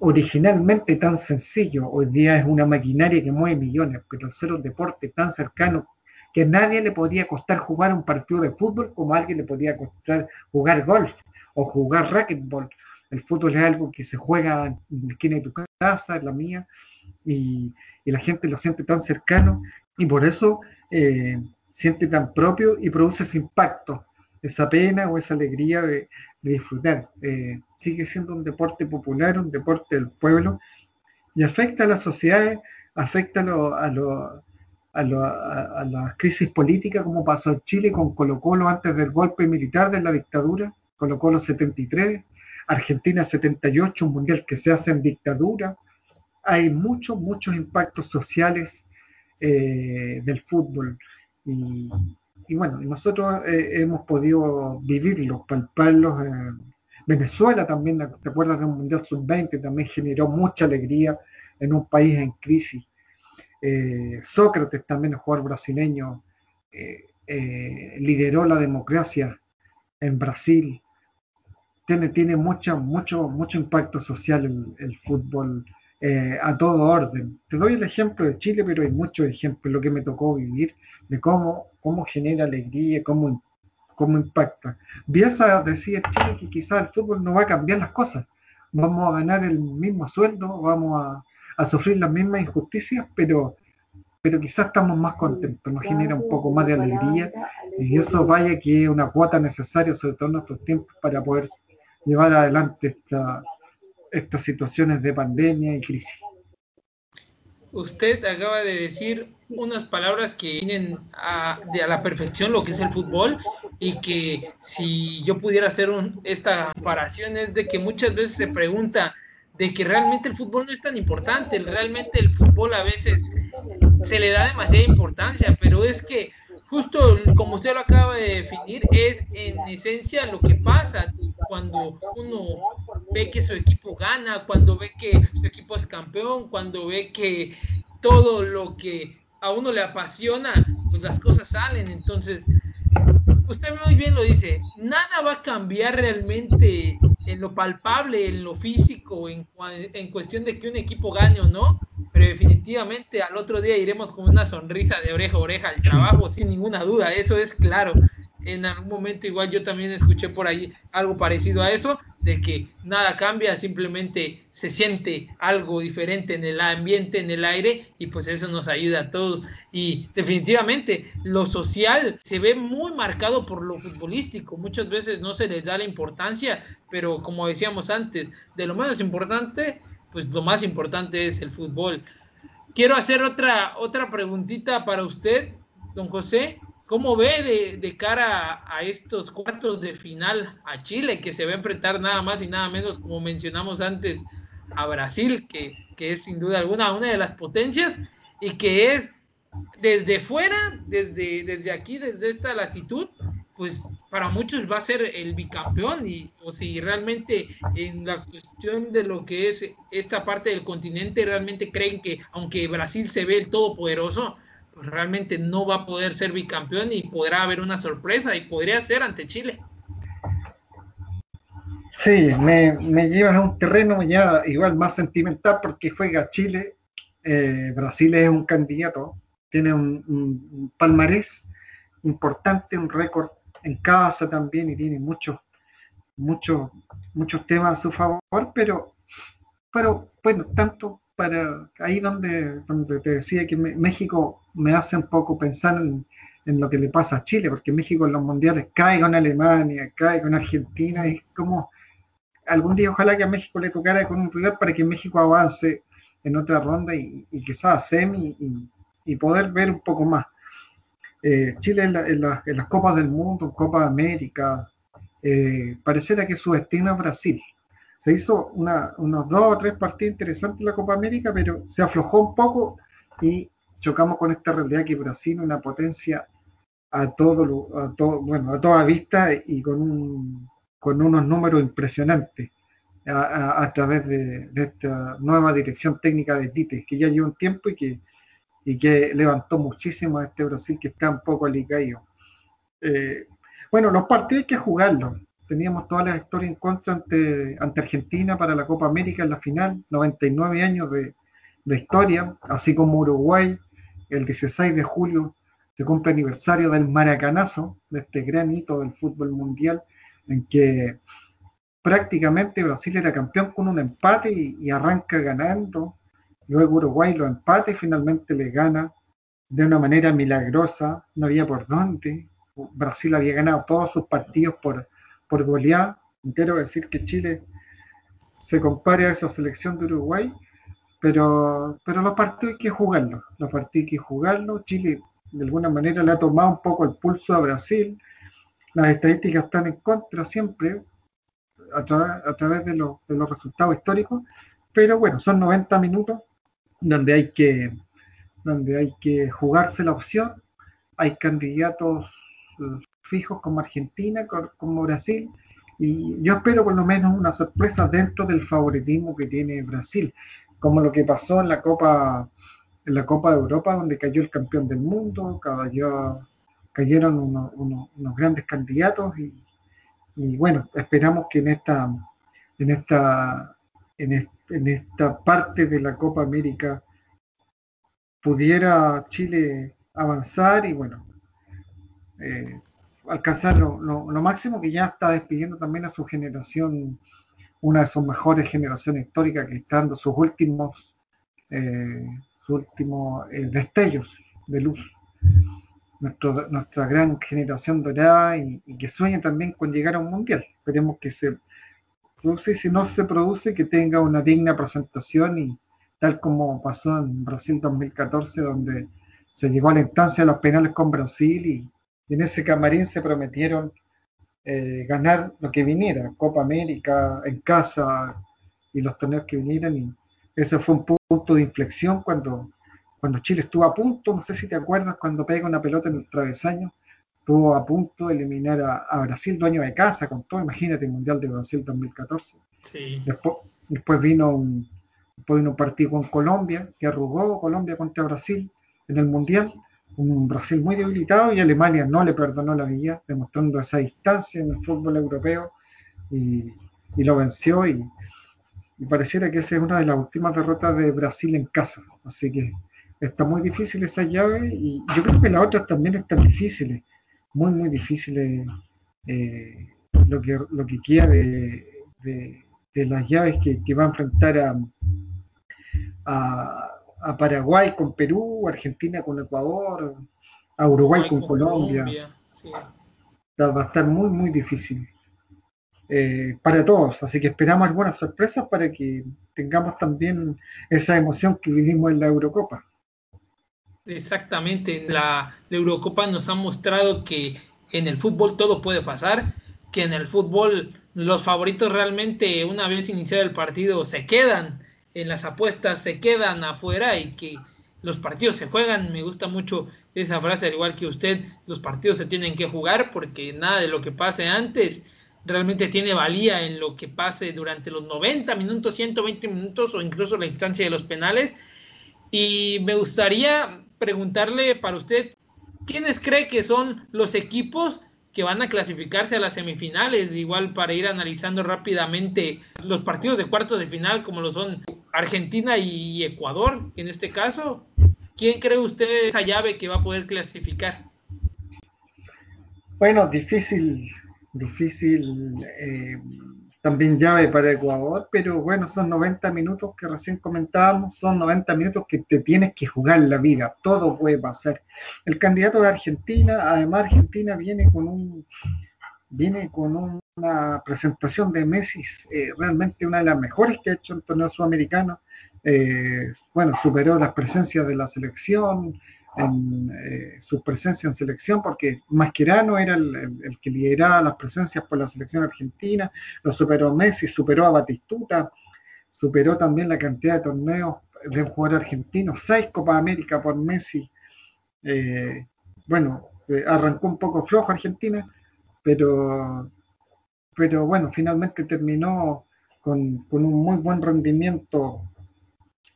originalmente tan sencillo, hoy día es una maquinaria que mueve millones, pero al ser un deporte tan cercano que nadie le podía costar jugar un partido de fútbol como a alguien le podía costar jugar golf o jugar racquetball. El fútbol es algo que se juega en la esquina de tu casa, en la mía, y, la gente lo siente tan cercano y por eso eh, siente tan propio y produce ese impacto, esa pena o esa alegría de, disfrutar. Eh, sigue siendo un deporte popular, un deporte del pueblo, y afecta a las sociedades, afecta a, a, la crisis política como pasó en Chile con Colo Colo antes del golpe militar de la dictadura, Colo Colo 73, Argentina 78, un mundial que se hace en dictadura. Hay muchos, muchos impactos sociales eh, del fútbol. Bueno, nosotros eh, hemos podido vivirlos, palparlos. Venezuela también, ¿te acuerdas de un Mundial Sub-20? También generó mucha alegría en un país en crisis. Eh, Sócrates también, el jugador brasileño, lideró la democracia en Brasil tiene, tiene mucho, mucho, mucho impacto social el, el fútbol eh, a todo orden. Te doy el ejemplo de Chile, pero hay muchos ejemplos, lo que me tocó vivir, de cómo, cómo genera alegría, cómo, cómo impacta. Bielsa decía Chile que quizás el fútbol no va a cambiar las cosas. Vamos a ganar el mismo sueldo, vamos a, a sufrir las mismas injusticias, pero pero quizás estamos más contentos, nos genera un poco más de alegría y eso vaya que es una cuota necesaria, sobre todo en nuestros tiempos, para poder llevar adelante estas situaciones de pandemia y crisis. Usted acaba de decir unas palabras que vienen a, de la perfección lo que es el fútbol y que si yo pudiera hacer esta comparación es de que muchas veces se pregunta de que realmente el fútbol no es tan importante, realmente el fútbol a veces se le da demasiada importancia, pero es que justo como usted lo acaba de definir, es en esencia lo que pasa cuando uno ve que su equipo gana, cuando ve que su equipo es campeón, cuando ve que todo lo que a uno le apasiona, pues las cosas salen. Entonces, usted muy bien lo dice, nada va a cambiar realmente en lo palpable, en lo físico, en, en cuestión de que un equipo gane o no, definitivamente al otro día iremos con una sonrisa de oreja a oreja al trabajo, sin ninguna duda, eso es claro en algún momento igual yo también escuché por ahí algo parecido a eso, de que nada cambia, simplemente se siente algo diferente en el ambiente, en el aire, y pues eso nos ayuda a todos. Y definitivamente lo social se ve muy marcado por lo futbolístico, muchas veces no se les da la importancia, pero como decíamos antes, de lo menos importante, pues lo más importante es el fútbol. Quiero hacer otra, otra preguntita para usted, don José. ¿Cómo ve de, cara a, estos cuartos de final a Chile, que se va a enfrentar nada más y nada menos, como mencionamos antes, a Brasil, que, es sin duda alguna una de las potencias y que es desde fuera, desde, desde aquí, desde esta latitud, pues para muchos va a ser el bicampeón y o si realmente en la cuestión de lo que es esta parte del continente realmente creen que aunque Brasil se ve el todopoderoso, pues, realmente no va a poder ser bicampeón y podrá haber una sorpresa y podría ser ante Chile. Sí, me, llevas a un terreno ya igual más sentimental porque juega Chile, eh, Brasil es un candidato, tiene un, palmarés importante, un récord en casa también y tiene muchos, muchos, muchos temas a su favor, pero, pero bueno, tanto para ahí donde, te decía que México me hace un poco pensar en, lo que le pasa a Chile, porque México en los mundiales cae con Alemania, cae con Argentina, es como algún día ojalá que a México le tocara con un rival para que México avance en otra ronda y, y quizás a semi y, poder ver un poco más. Eh, Chile en, las Copas del Mundo, Copa América, eh, pareciera que su destino es Brasil. Se hizo unos dos o tres partidos interesantes en la Copa América, pero se aflojó un poco y chocamos con esta realidad que Brasil es una potencia a todo, a todo, bueno, toda vista y con, un, con unos números impresionantes a, través de, esta nueva dirección técnica de Tite, que ya lleva un tiempo y que, y que levantó muchísimo a este Brasil que está un poco alicaído. Eh, bueno, los partidos hay que jugarlos teníamos todas las historias en contra ante, Argentina para la Copa América en la final, 99 años de, historia, así como Uruguay, el 16 de julio se cumple aniversario del maracanazo, de este gran hito del fútbol mundial, en que prácticamente Brasil era campeón con un empate y arranca ganando, luego Uruguay lo empate y finalmente le gana de una manera milagrosa, no había por dónde, Brasil había ganado todos sus partidos por por. Quiero decir que Chile se compare a esa selección de Uruguay pero, pero los partidos hay que jugarlos, los partidos hay que jugarlos. Chile de alguna manera le ha tomado un poco el pulso a Brasil. Las estadísticas están en contra siempre a, través de, de los resultados históricos, pero bueno, son 90 minutos donde hay que, donde hay que jugarse la opción. Hay candidatos eh, fijos como Argentina, como Brasil, y yo espero por lo menos una sorpresa dentro del favoritismo que tiene Brasil, como lo que pasó en la Copa, en la Copa de Europa, donde cayó el campeón del mundo, cayeron unos, grandes candidatos y, bueno, esperamos que en esta, en esta, en, esta parte de la Copa América pudiera Chile avanzar y bueno, eh, alcanzar lo, máximo que ya está despidiendo también a su generación, una de sus mejores generaciones históricas que está dando sus últimos, eh, sus últimos eh, destellos de luz. nuestra gran generación dorada y, que sueña también con llegar a un mundial. Esperemos que se produce y si no se produce, que tenga una digna presentación y tal como pasó en Brasil 2014, donde se llegó a la instancia de los penales con Brasil y, en ese camarín se prometieron eh, ganar lo que viniera, Copa América en casa y los torneos que vinieran y ese fue un punto de inflexión cuando, cuando Chile estuvo a punto, no sé si te acuerdas, cuando pega una pelota en el travesaño, estuvo a punto de eliminar a, Brasil, dueño de casa, con todo, imagínate el Mundial de Brasil 2014. Después, después, vino un, después vino un partido con Colombia, que arrugó Colombia contra Brasil en el Mundial, un Brasil muy debilitado y Alemania no le perdonó la vida, demostrando esa distancia en el fútbol europeo y, lo venció y, pareciera que esa es una de las últimas derrotas de Brasil en casa. Así que está muy difícil esa llave y yo creo que las otras también están difíciles, muy, muy difíciles eh, lo, que, lo que queda de, las llaves que, que va a enfrentar a a Paraguay con Perú, Argentina con Ecuador, a Uruguay con, Colombia. Va a estar muy, muy difícil eh, para todos. Así que esperamos algunas sorpresas para que tengamos también esa emoción que vivimos en la Eurocopa. Exactamente, la, la Eurocopa nos ha mostrado que en el fútbol todo puede pasar, que en el fútbol los favoritos realmente una vez iniciado el partido se quedan en las apuestas se quedan afuera y que los partidos se juegan. Me gusta mucho esa frase, al igual que usted, los partidos se tienen que jugar porque nada de lo que pase antes realmente tiene valía en lo que pase durante los 90 minutos, 120 minutos o incluso la instancia de los penales. Y me gustaría preguntarle para usted, ¿quiénes cree que son los equipos que van a clasificarse a las semifinales, igual para ir analizando rápidamente los partidos de cuartos de final, como lo son Argentina y Ecuador, en este caso. ¿Quién cree usted esa llave que va a poder clasificar? Bueno, difícil, difícil eh, también llave para Ecuador, pero bueno, son 90 minutos que recién comentábamos, son 90 minutos que te tienes que jugar la vida, todo puede pasar. El candidato de Argentina, además Argentina viene con un viene con una presentación de Messi eh, realmente una de las mejores que ha hecho el torneo sudamericano. Eh, bueno, superó las presencias de la selección, en eh, su presencia en selección, porque Mascherano era el, que lideraba las presencias por la selección argentina, lo superó Messi, superó a Batistuta, superó también la cantidad de torneos de un jugador argentino, seis Copa América por Messi. Eh, bueno, eh, arrancó un poco flojo Argentina, pero, pero bueno, finalmente terminó con, con un muy buen rendimiento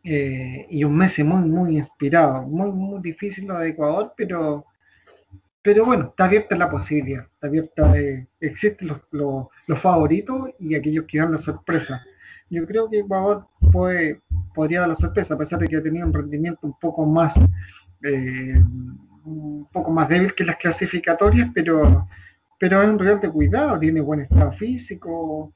eh, y un Messi muy, muy inspirado. Muy, muy difícil lo de Ecuador, pero, pero bueno, está abierta la posibilidad. Está abierta, existen los, los, favoritos y aquellos que dan la sorpresa. Yo creo que Ecuador puede, podría dar la sorpresa, a pesar de que ha tenido un rendimiento un poco más, eh, un poco más débil que las clasificatorias, pero, pero es un real de cuidado, tiene buen estado físico.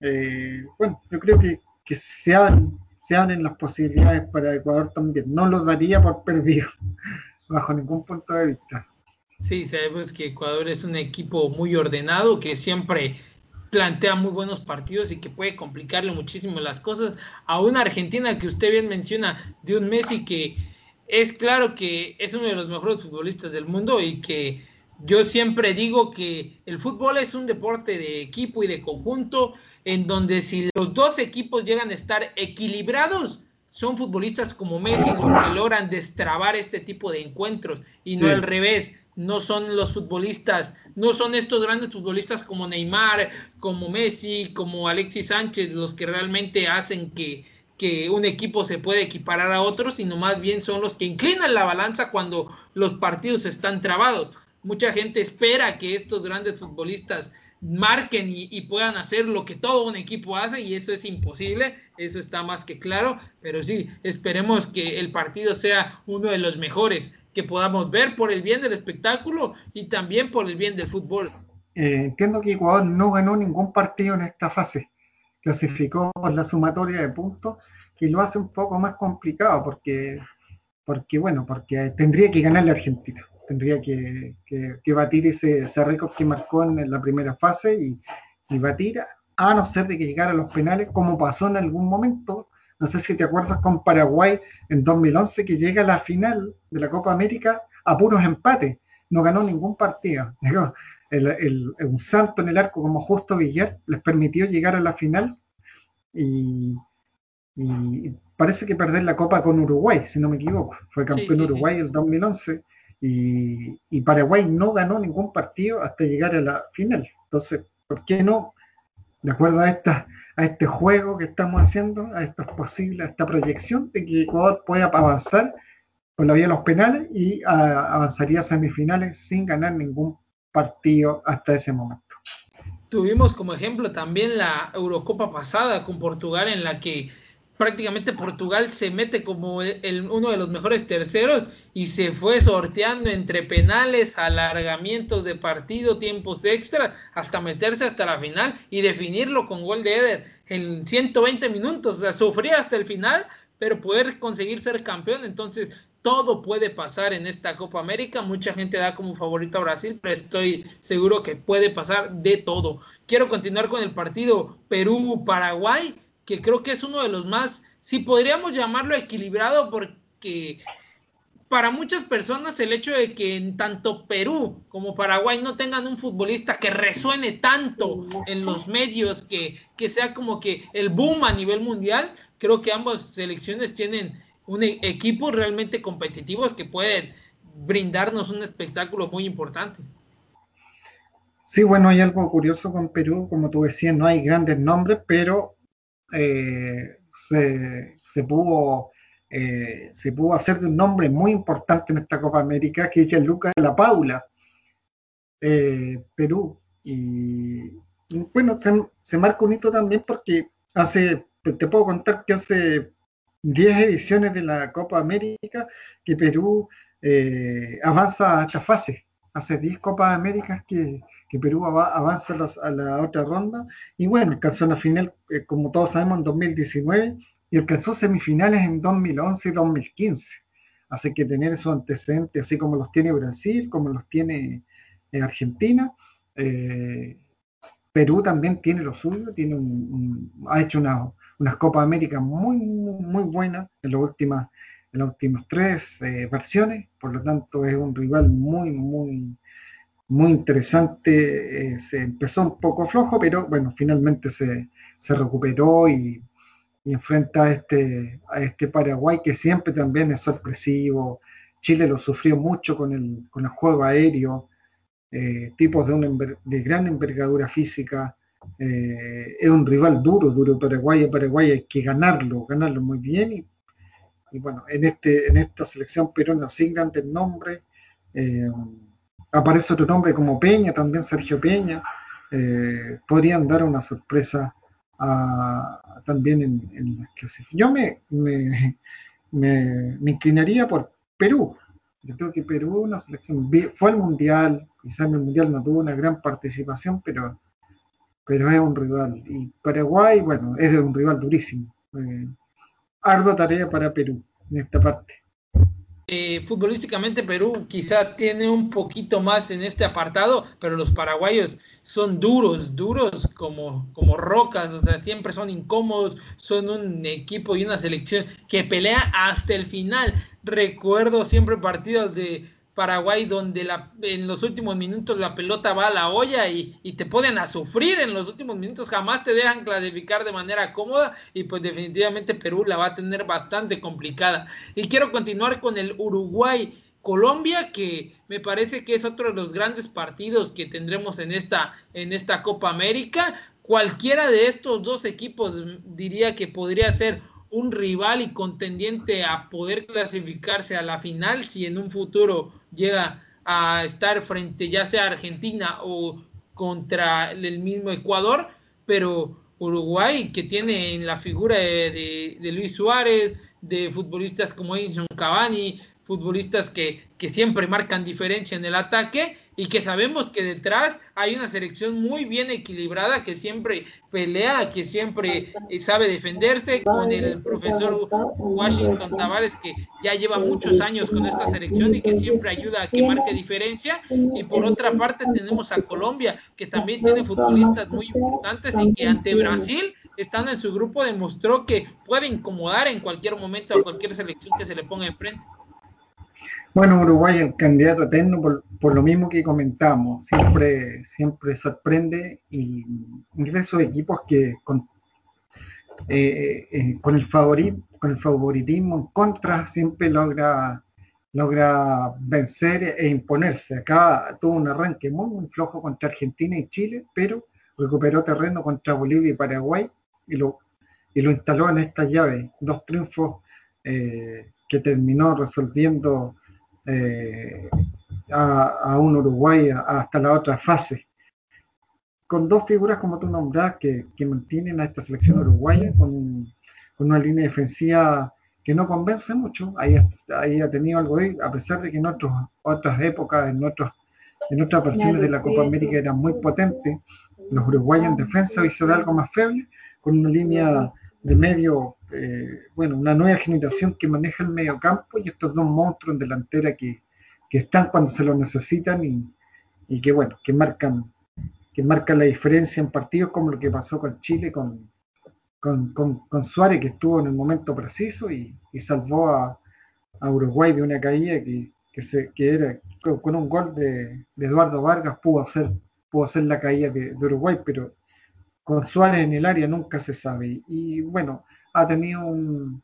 Eh, bueno, yo creo que, que se han se abren las posibilidades para Ecuador también. No lo daría por perdido, bajo ningún punto de vista. Sí, sabemos que Ecuador es un equipo muy ordenado, que siempre plantea muy buenos partidos y que puede complicarle muchísimo las cosas a una Argentina que usted bien menciona, de un Messi que es claro que es uno de los mejores futbolistas del mundo y que yo siempre digo que el fútbol es un deporte de equipo y de conjunto en donde si los dos equipos llegan a estar equilibrados, son futbolistas como Messi los que logran destrabar este tipo de encuentros y no al revés. No son los futbolistas, no son estos grandes futbolistas como Neymar, como Messi, como Alexis Sánchez, los que realmente hacen que, que un equipo se puede equiparar a otros, sino más bien son los que inclinan la balanza cuando los partidos están trabados. Mucha gente espera que estos grandes futbolistas marquen y, puedan hacer lo que todo un equipo hace y eso es imposible, eso está más que claro, pero sí, esperemos que el partido sea uno de los mejores que podamos ver por el bien del espectáculo y también por el bien del fútbol. Eh, entiendo que Ecuador no ganó ningún partido en esta fase, clasificó por la sumatoria de puntos, que lo hace un poco más complicado porque, porque bueno, porque tendría que ganar la Argentina tendría que, batir ese, ese récord que marcó en la primera fase y, batir, a no ser de que llegara a los penales, como pasó en algún momento. No sé si te acuerdas con Paraguay en 2011, que llega a la final de la Copa América a puros empates. No ganó ningún partido. un salto en el arco como Justo Villar les permitió llegar a la final y, parece que perder la Copa con Uruguay, si no me equivoco. Fue campeón Uruguay en el 2011 y, Paraguay no ganó ningún partido hasta llegar a la final. Entonces, ¿por qué no, de acuerdo a, esta, a este juego que estamos haciendo, a esta posible, esta proyección de que Ecuador pueda avanzar por la vía de los penales y avanzaría a semifinales sin ganar ningún partido hasta ese momento? Tuvimos como ejemplo también la Eurocopa pasada con Portugal en la que prácticamente Portugal se mete como el, uno de los mejores terceros y se fue sorteando entre penales, alargamientos de partido, tiempos extras, hasta meterse hasta la final y definirlo con gol de Eder en 120 minutos. O sea, sufría hasta el final, pero poder conseguir ser campeón. Entonces, todo puede pasar en esta Copa América. Mucha gente da como favorito a Brasil, pero estoy seguro que puede pasar de todo. Quiero continuar con el partido Perú-Paraguay que creo que es uno de los más, si podríamos llamarlo equilibrado, porque para muchas personas el hecho de que en tanto Perú como Paraguay no tengan un futbolista que resuene tanto en los medios, que, que sea como que el boom a nivel mundial, creo que ambas selecciones tienen un e-, equipo realmente competitivos que pueden brindarnos un espectáculo muy importante. Sí, bueno, hay algo curioso con Perú, como tú decías, no hay grandes nombres, pero eh, se, pudo, eh, se pudo hacer de un nombre muy importante en esta Copa América, que es Lucas de la Paula, eh, Perú. Y, bueno, se, marca un hito también porque hace, te puedo contar que hace 10 ediciones de la Copa América que Perú avanza a esta fase. Hace 10 Copas Américas que, que Perú avanza a, la otra ronda. Y bueno, alcanzó la final, eh, como todos sabemos, en 2019 y alcanzó semifinales en 2011 y 2015. Así que tener esos antecedentes, así como los tiene Brasil, como los tiene eh, Argentina, eh, Perú también tiene lo suyo, tiene ha hecho una, unas Copas América muy, muy, muy buenas en, las últimas, en las últimas tres versiones, por lo tanto es un rival muy, muy, muy interesante. Eh, se empezó un poco flojo, pero bueno, finalmente se, recuperó y, enfrenta a este, a este Paraguay que siempre también es sorpresivo. Chile lo sufrió mucho con el, con el juego aéreo, eh, tipos de, de gran envergadura física. Eh, es un rival duro, duro Paraguay. Paraguay hay que ganarlo, ganarlo muy bien. Y bueno, en, este, en esta selección peruana sin grandes nombres aparece otro nombre como Peña, también Sergio Peña, eh, podrían dar una sorpresa también en, las clasificaciones. Yo me, me, inclinaría por Perú. Yo creo que Perú, una selección, fue al Mundial, quizás en el Mundial no tuvo una gran participación, pero, pero es un rival. Y Paraguay, bueno, es un rival durísimo. Eh, ardo tarea para Perú en esta parte. eh, futbolísticamente Perú quizá tiene un poquito más en este apartado, pero los paraguayos son duros, duros como, como rocas, o sea, siempre son incómodos, son un equipo y una selección que pelea hasta el final. Recuerdo siempre partidos de Paraguay donde la, en los últimos minutos la pelota va a la olla y, te ponen a sufrir en los últimos minutos, jamás te dejan clasificar de manera cómoda y pues definitivamente Perú la va a tener bastante complicada. Y quiero continuar con el Uruguay. Colombia, que me parece que es otro de los grandes partidos que tendremos en esta, en esta Copa América. Cualquiera de estos dos equipos diría que podría ser un rival y contendiente a poder clasificarse a la final si en un futuro llega a estar frente ya sea Argentina o contra el mismo Ecuador, pero Uruguay que tiene en la figura de, Luis Suárez, de futbolistas como Edison Cavani, futbolistas que, que siempre marcan diferencia en el ataque y que sabemos que detrás hay una selección muy bien equilibrada que siempre pelea, que siempre eh, sabe defenderse con el profesor Washington Tavares que ya lleva muchos años con esta selección y que siempre ayuda a que marque diferencia y por otra parte tenemos a Colombia que también tiene futbolistas muy importantes y que ante Brasil estando en su grupo demostró que puede incomodar en cualquier momento a cualquier selección que se le ponga enfrente. Bueno, Uruguay es candidato eterno por, lo mismo que comentamos, siempre, siempre sorprende y de esos equipos que con, eh, eh, con, el con el favoritismo en contra siempre logra, logra vencer e imponerse. Acá tuvo un arranque muy, muy flojo contra Argentina y Chile, pero recuperó terreno contra Bolivia y Paraguay y lo, y lo instaló en esta llave. Dos triunfos eh, que terminó resolviendo eh, a, un Uruguay hasta la otra fase. Con dos figuras, como tú nombras, que, mantienen a esta selección uruguaya con, una línea defensiva que no convence mucho. Ahí, ahí ha tenido algo ahí, a pesar de que en otros, otras épocas, en, otros, en otras versiones de la Copa América eran muy potentes, los uruguayos en defensa hoy se algo más feble, con una línea de medio, eh, bueno, una nueva generación que maneja el medio campo y estos dos monstruos en delantera que, están cuando se lo necesitan y, que, bueno, que marcan, que marcan la diferencia en partidos como lo que pasó con Chile, con, con, Suárez, que estuvo en el momento preciso y, salvó a, Uruguay de una caída que, se, que era con un gol de, Eduardo Vargas pudo hacer, pudo hacer la caída de Uruguay, pero con Suárez en el área nunca se sabe. Y bueno, ha tenido un,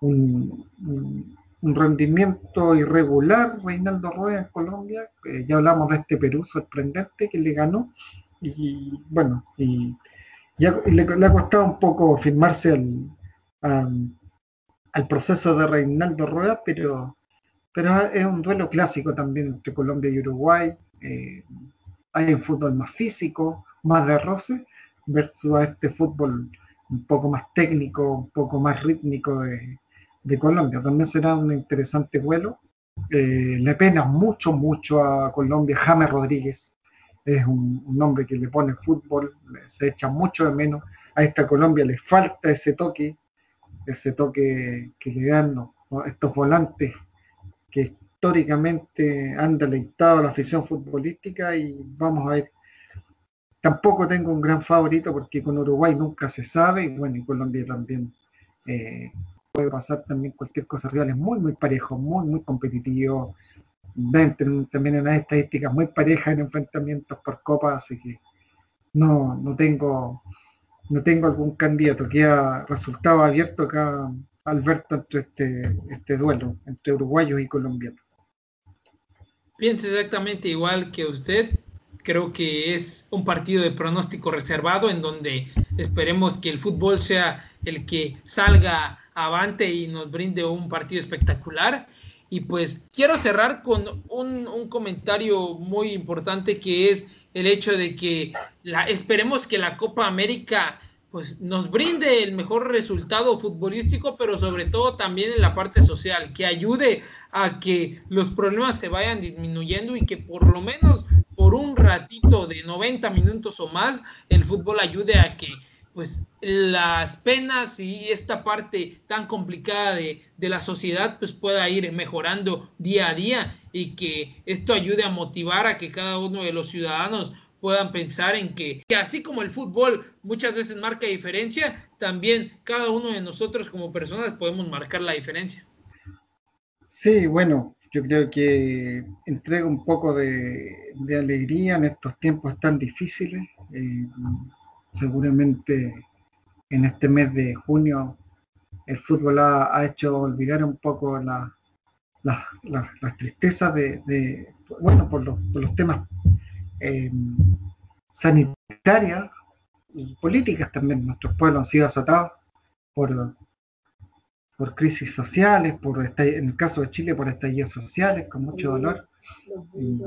un, rendimiento irregular Reinaldo Rueda en Colombia. ya hablamos de este Perú sorprendente que le ganó. Y bueno, y le, ha costado un poco firmarse al, al proceso de Reinaldo Rueda, pero, pero es un duelo clásico también entre Colombia y Uruguay. Eh, hay un fútbol más físico, más de roce, versus a este fútbol un poco más técnico, un poco más rítmico de, Colombia. También será un interesante vuelo. Eh, le pena mucho, mucho a Colombia James Rodríguez. Es un, hombre que le pone fútbol, se echa mucho de menos. A esta Colombia le falta ese toque, ese toque que le dan estos volantes que históricamente han deleitado a la afición futbolística y vamos a ver Tampoco tengo un gran favorito porque con Uruguay nunca se sabe y bueno, y Colombia también eh, puede pasar también cualquier cosa. Rivales muy, muy parejos, muy, muy competitivos. también en las estadísticas muy parejas en enfrentamientos por copa, así que no, no tengo no tengo algún candidato. que ha resultado abierto acá, Alberto, entre este, este duelo entre uruguayos y colombianos. Piensa exactamente igual que usted. Creo que es un partido de pronóstico reservado en donde esperemos que el fútbol sea el que salga avante y nos brinde un partido espectacular. Y pues quiero cerrar con un, comentario muy importante que es el hecho de que la, esperemos que la Copa América pues nos brinde el mejor resultado futbolístico, pero sobre todo también en la parte social, que ayude a que los problemas se vayan disminuyendo y que por lo menos por un ratito de 90 minutos o más, el fútbol ayude a que pues las penas y esta parte tan complicada de, de, la sociedad pues pueda ir mejorando día a día y que esto ayude a motivar a que cada uno de los ciudadanos puedan pensar en que, que, así como el fútbol muchas veces marca diferencia, también cada uno de nosotros como personas podemos marcar la diferencia. Sí, bueno, yo creo que entrega un poco de, alegría en estos tiempos tan difíciles. Eh, seguramente en este mes de junio el fútbol ha, hecho olvidar un poco la, la, las tristezas de, bueno, por los, por los temas eh, sanitarias y políticas también. Nuestros pueblos han sido azotados por, por crisis sociales, por en el caso de Chile por estallidos sociales, con mucho dolor. Y,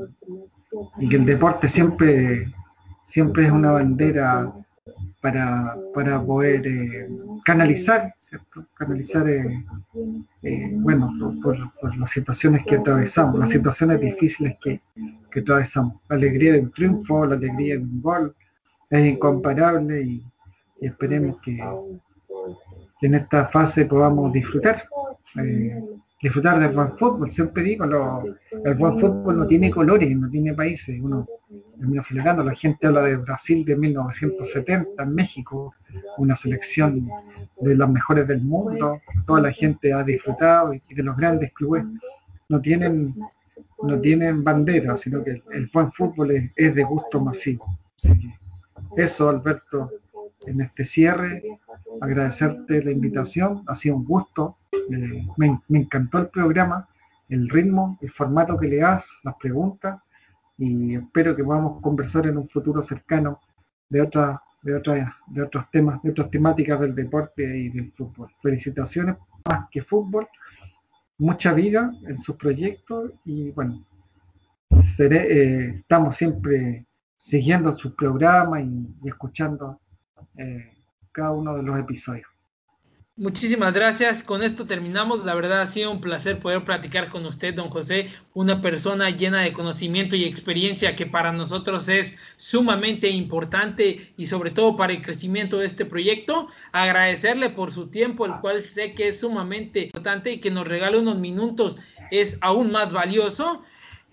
y que el deporte siempre, siempre es una bandera para, para poder eh, canalizar, ¿cierto? Canalizar, eh, eh, bueno, por, por, las situaciones que atravesamos, las situaciones difíciles que, que, atravesamos. La alegría de un triunfo, la alegría de un gol, es incomparable y, y esperemos que, en esta fase podamos disfrutar. disfrutar del buen fútbol, siempre digo, lo, el buen fútbol no tiene colores, no tiene países, uno termina celebrando. La gente habla de Brasil de 1970 en México, una selección de las mejores del mundo, toda la gente ha disfrutado y de los grandes clubes no tienen, no tienen bandera, sino que el, buen fútbol es, de gusto masivo. Eso, Alberto, en este cierre, agradecerte la invitación, ha sido un gusto, eh, me, encantó el programa, el ritmo, el formato que le das, las preguntas y espero que podamos conversar en un futuro cercano de otras de otras de otros temas, de otras temáticas del deporte y del fútbol. Felicitaciones, más que fútbol, mucha vida en sus proyectos y bueno, seré, eh, estamos siempre siguiendo sus programas y, y escuchando eh, cada uno de los episodios. Muchísimas gracias. Con esto terminamos. La verdad ha sido un placer poder platicar con usted, don José, una persona llena de conocimiento y experiencia que para nosotros es sumamente importante y sobre todo para el crecimiento de este proyecto. Agradecerle por su tiempo, el cual sé que es sumamente importante y que nos regale unos minutos es aún más valioso.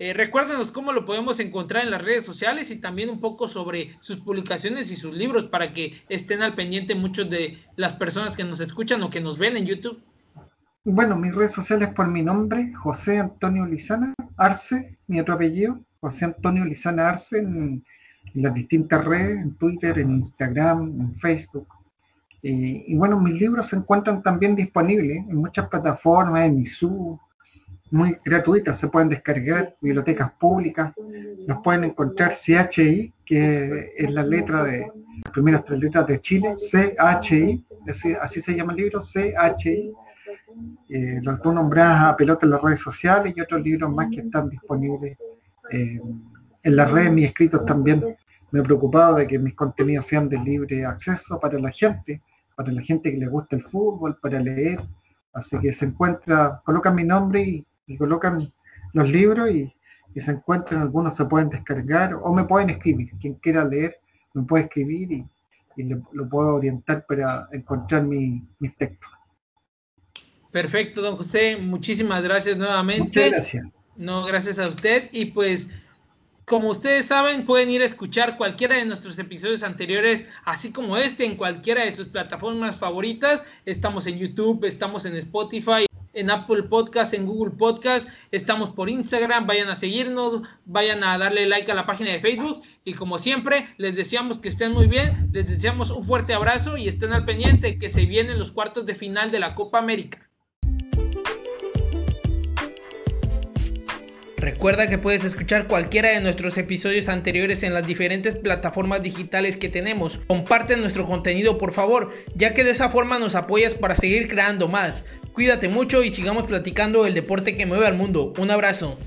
Eh, recuérdenos cómo lo podemos encontrar en las redes sociales y también un poco sobre sus publicaciones y sus libros para que estén al pendiente muchos de las personas que nos escuchan o que nos ven en YouTube. Bueno, mis redes sociales por mi nombre, José Antonio Lizana Arce, mi otro apellido, José Antonio Lizana Arce, en, en las distintas redes, en Twitter, en Instagram, en Facebook. Eh, y bueno, mis libros se encuentran también disponibles en muchas plataformas, en ISU, muy gratuitas, se pueden descargar, bibliotecas públicas, nos pueden encontrar CHI, que es la letra de las primeras tres letras de Chile, CHI, así, se llama el libro, CHI. Eh, los tú nombras a Pelota en las redes sociales y otros libros más que están disponibles eh, en las redes, mis escritos también. Me he preocupado de que mis contenidos sean de libre acceso para la gente, para la gente que le gusta el fútbol, para leer. Así que se encuentra, colocan mi nombre y y colocan los libros y, y, se encuentran, algunos se pueden descargar o me pueden escribir. Quien quiera leer me puede escribir y, y le, lo puedo orientar para encontrar mi, mis textos. Perfecto, don José. Muchísimas gracias nuevamente. Muchas gracias. No, gracias a usted. Y pues, como ustedes saben, pueden ir a escuchar cualquiera de nuestros episodios anteriores, así como este, en cualquiera de sus plataformas favoritas. Estamos en YouTube, estamos en Spotify en Apple Podcast, en Google Podcast, estamos por Instagram, vayan a seguirnos, vayan a darle like a la página de Facebook y como siempre les deseamos que estén muy bien, les deseamos un fuerte abrazo y estén al pendiente que se vienen los cuartos de final de la Copa América. Recuerda que puedes escuchar cualquiera de nuestros episodios anteriores en las diferentes plataformas digitales que tenemos. Comparte nuestro contenido por favor, ya que de esa forma nos apoyas para seguir creando más. Cuídate mucho y sigamos platicando el deporte que mueve al mundo. Un abrazo.